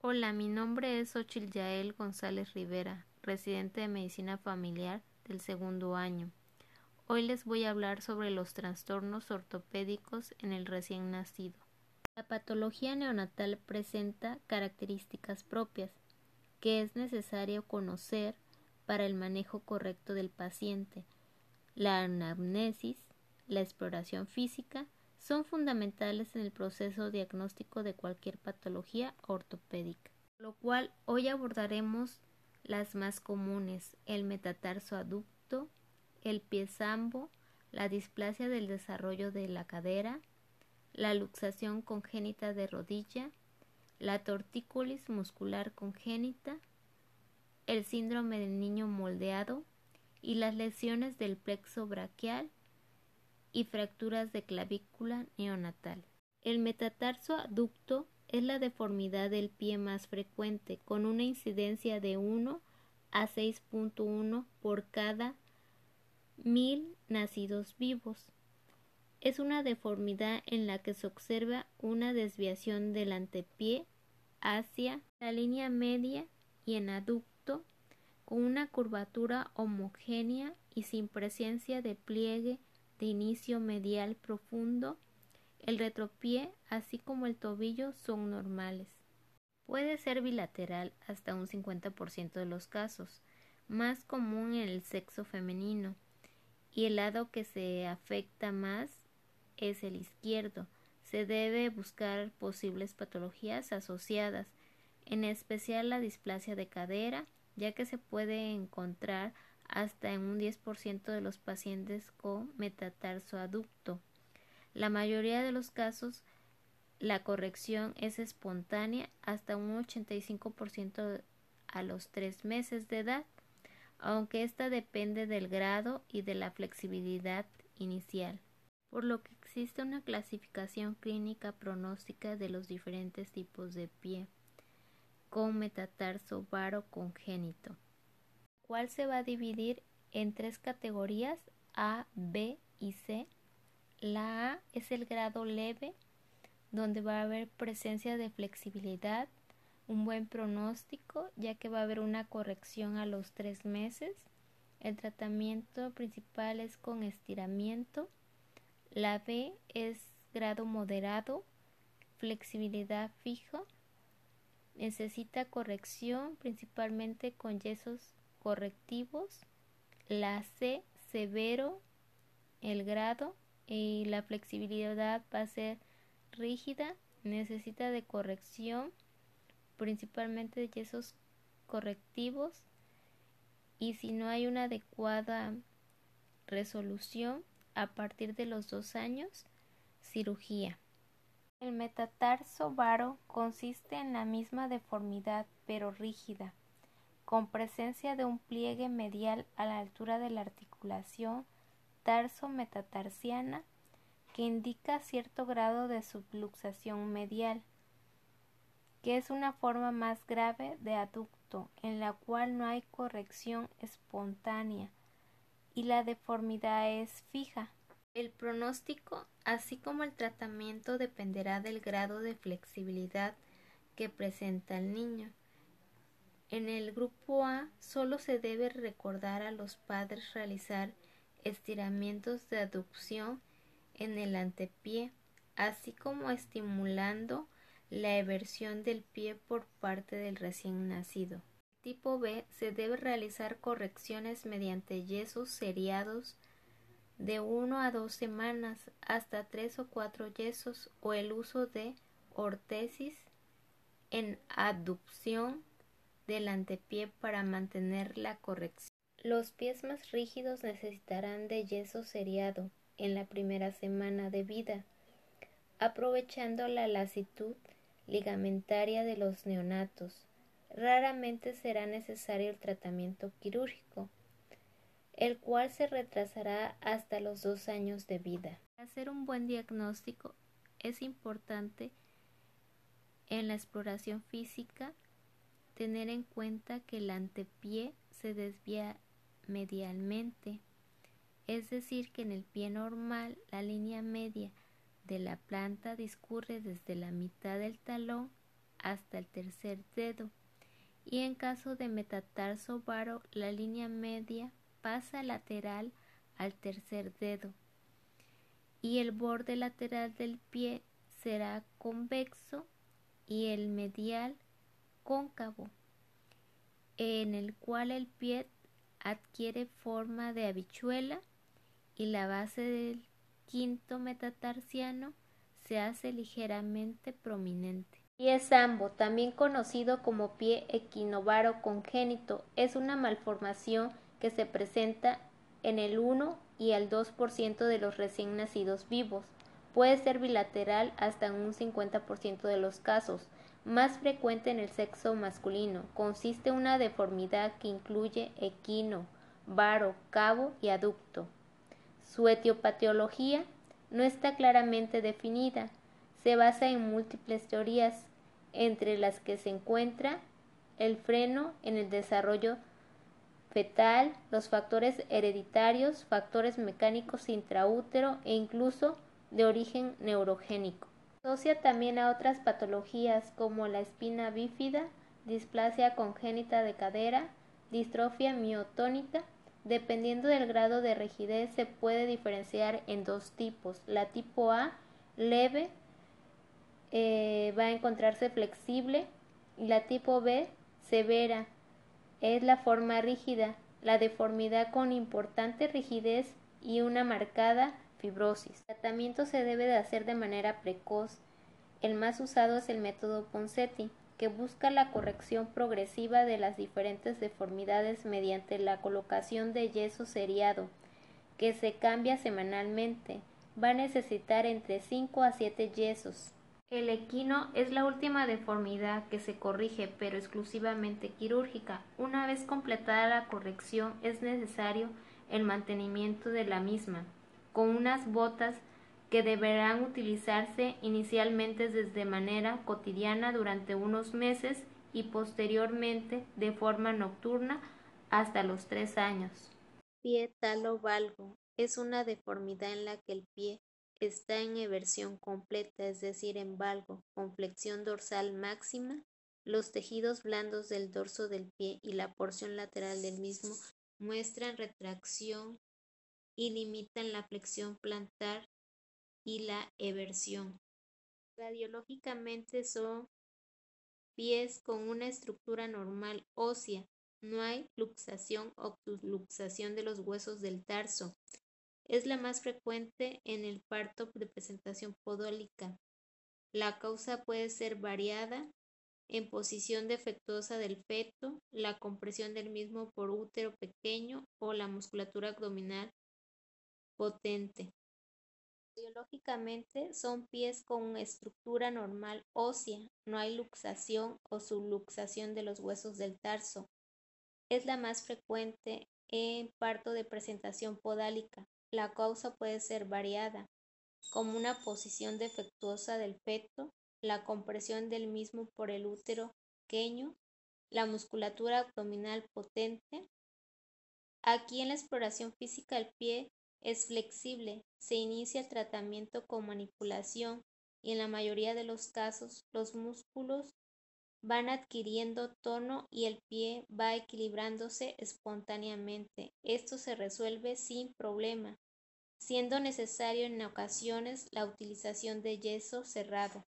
Hola, mi nombre es Ochil Yael González Rivera, residente de Medicina Familiar del segundo año. Hoy les voy a hablar sobre los trastornos ortopédicos en el recién nacido. La patología neonatal presenta características propias que es necesario conocer para el manejo correcto del paciente. La anamnesis, la exploración física son fundamentales en el proceso diagnóstico de cualquier patología ortopédica, lo cual hoy abordaremos las más comunes, el metatarso aducto, el pie sambo, la displasia del desarrollo de la cadera, la luxación congénita de rodilla, la tortícolis muscular congénita, el síndrome del niño moldeado y las lesiones del plexo braquial y fracturas de clavícula neonatal. El metatarso aducto es la deformidad del pie más frecuente, con una incidencia de 1 a 6.1 por cada mil nacidos vivos. Es una deformidad en la que se observa una desviación del antepié hacia la línea media y en aducto con una curvatura homogénea y sin presencia de pliegue de inicio medial profundo, el retropié así como el tobillo son normales. Puede ser bilateral hasta un 50% de los casos, más común en el sexo femenino, y el lado que se afecta más es el izquierdo. Se debe buscar posibles patologías asociadas, en especial la displasia de cadera, ya que se puede encontrar hasta en un 10% de los pacientes con metatarso aducto. La mayoría de los casos la corrección es espontánea hasta un 85% a los tres meses de edad, aunque esta depende del grado y de la flexibilidad inicial, por lo que existe una clasificación clínica pronóstica de los diferentes tipos de pie con metatarso varo congénito cual se va a dividir en tres categorías A, B y C. La A es el grado leve, donde va a haber presencia de flexibilidad, un buen pronóstico, ya que va a haber una corrección a los tres meses. El tratamiento principal es con estiramiento. La B es grado moderado, flexibilidad fija, necesita corrección principalmente con yesos correctivos, la C severo, el grado y la flexibilidad va a ser rígida, necesita de corrección, principalmente de yesos correctivos y si no hay una adecuada resolución a partir de los dos años, cirugía. El metatarso varo consiste en la misma deformidad pero rígida con presencia de un pliegue medial a la altura de la articulación tarso-metatarsiana que indica cierto grado de subluxación medial, que es una forma más grave de aducto en la cual no hay corrección espontánea y la deformidad es fija. El pronóstico, así como el tratamiento, dependerá del grado de flexibilidad que presenta el niño. En el grupo A solo se debe recordar a los padres realizar estiramientos de aducción en el antepié, así como estimulando la eversión del pie por parte del recién nacido. Tipo B se debe realizar correcciones mediante yesos seriados de 1 a 2 semanas hasta 3 o 4 yesos o el uso de ortesis en aducción del antepié para mantener la corrección. Los pies más rígidos necesitarán de yeso seriado en la primera semana de vida, aprovechando la lasitud ligamentaria de los neonatos. Raramente será necesario el tratamiento quirúrgico, el cual se retrasará hasta los dos años de vida. Para hacer un buen diagnóstico es importante en la exploración física tener en cuenta que el antepié se desvía medialmente, es decir, que en el pie normal la línea media de la planta discurre desde la mitad del talón hasta el tercer dedo y en caso de metatarso varo la línea media pasa lateral al tercer dedo y el borde lateral del pie será convexo y el medial cóncavo, en el cual el pie adquiere forma de habichuela y la base del quinto metatarsiano se hace ligeramente prominente. Pie sambo, también conocido como pie equinovaro congénito, es una malformación que se presenta en el 1 y el 2% de los recién nacidos vivos. Puede ser bilateral hasta en un 50% de los casos, más frecuente en el sexo masculino. Consiste en una deformidad que incluye equino, varo, cabo y aducto. Su etiopatología no está claramente definida. Se basa en múltiples teorías, entre las que se encuentra el freno en el desarrollo fetal, los factores hereditarios, factores mecánicos intraútero e incluso de origen neurogénico. Asocia también a otras patologías como la espina bífida, displasia congénita de cadera, distrofia miotónica. Dependiendo del grado de rigidez se puede diferenciar en dos tipos. La tipo A, leve, eh, va a encontrarse flexible y la tipo B, severa, es la forma rígida, la deformidad con importante rigidez y una marcada fibrosis. El tratamiento se debe de hacer de manera precoz. El más usado es el método Ponseti, que busca la corrección progresiva de las diferentes deformidades mediante la colocación de yeso seriado, que se cambia semanalmente. Va a necesitar entre 5 a 7 yesos. El equino es la última deformidad que se corrige, pero exclusivamente quirúrgica. Una vez completada la corrección, es necesario el mantenimiento de la misma, con unas botas que deberán utilizarse inicialmente desde manera cotidiana durante unos meses y posteriormente de forma nocturna hasta los tres años. Pie talo valgo es una deformidad en la que el pie Está en eversión completa, es decir, en valgo, con flexión dorsal máxima. Los tejidos blandos del dorso del pie y la porción lateral del mismo muestran retracción y limitan la flexión plantar y la eversión. Radiológicamente son pies con una estructura normal ósea. No hay luxación o subluxación de los huesos del tarso. Es la más frecuente en el parto de presentación podólica. La causa puede ser variada en posición defectuosa del feto, la compresión del mismo por útero pequeño o la musculatura abdominal potente. Biológicamente son pies con estructura normal ósea, no hay luxación o subluxación de los huesos del tarso. Es la más frecuente en parto de presentación podálica. La causa puede ser variada, como una posición defectuosa del feto, la compresión del mismo por el útero pequeño, la musculatura abdominal potente. Aquí en la exploración física el pie es flexible, se inicia el tratamiento con manipulación y en la mayoría de los casos los músculos van adquiriendo tono y el pie va equilibrándose espontáneamente. Esto se resuelve sin problema, siendo necesario en ocasiones la utilización de yeso cerrado.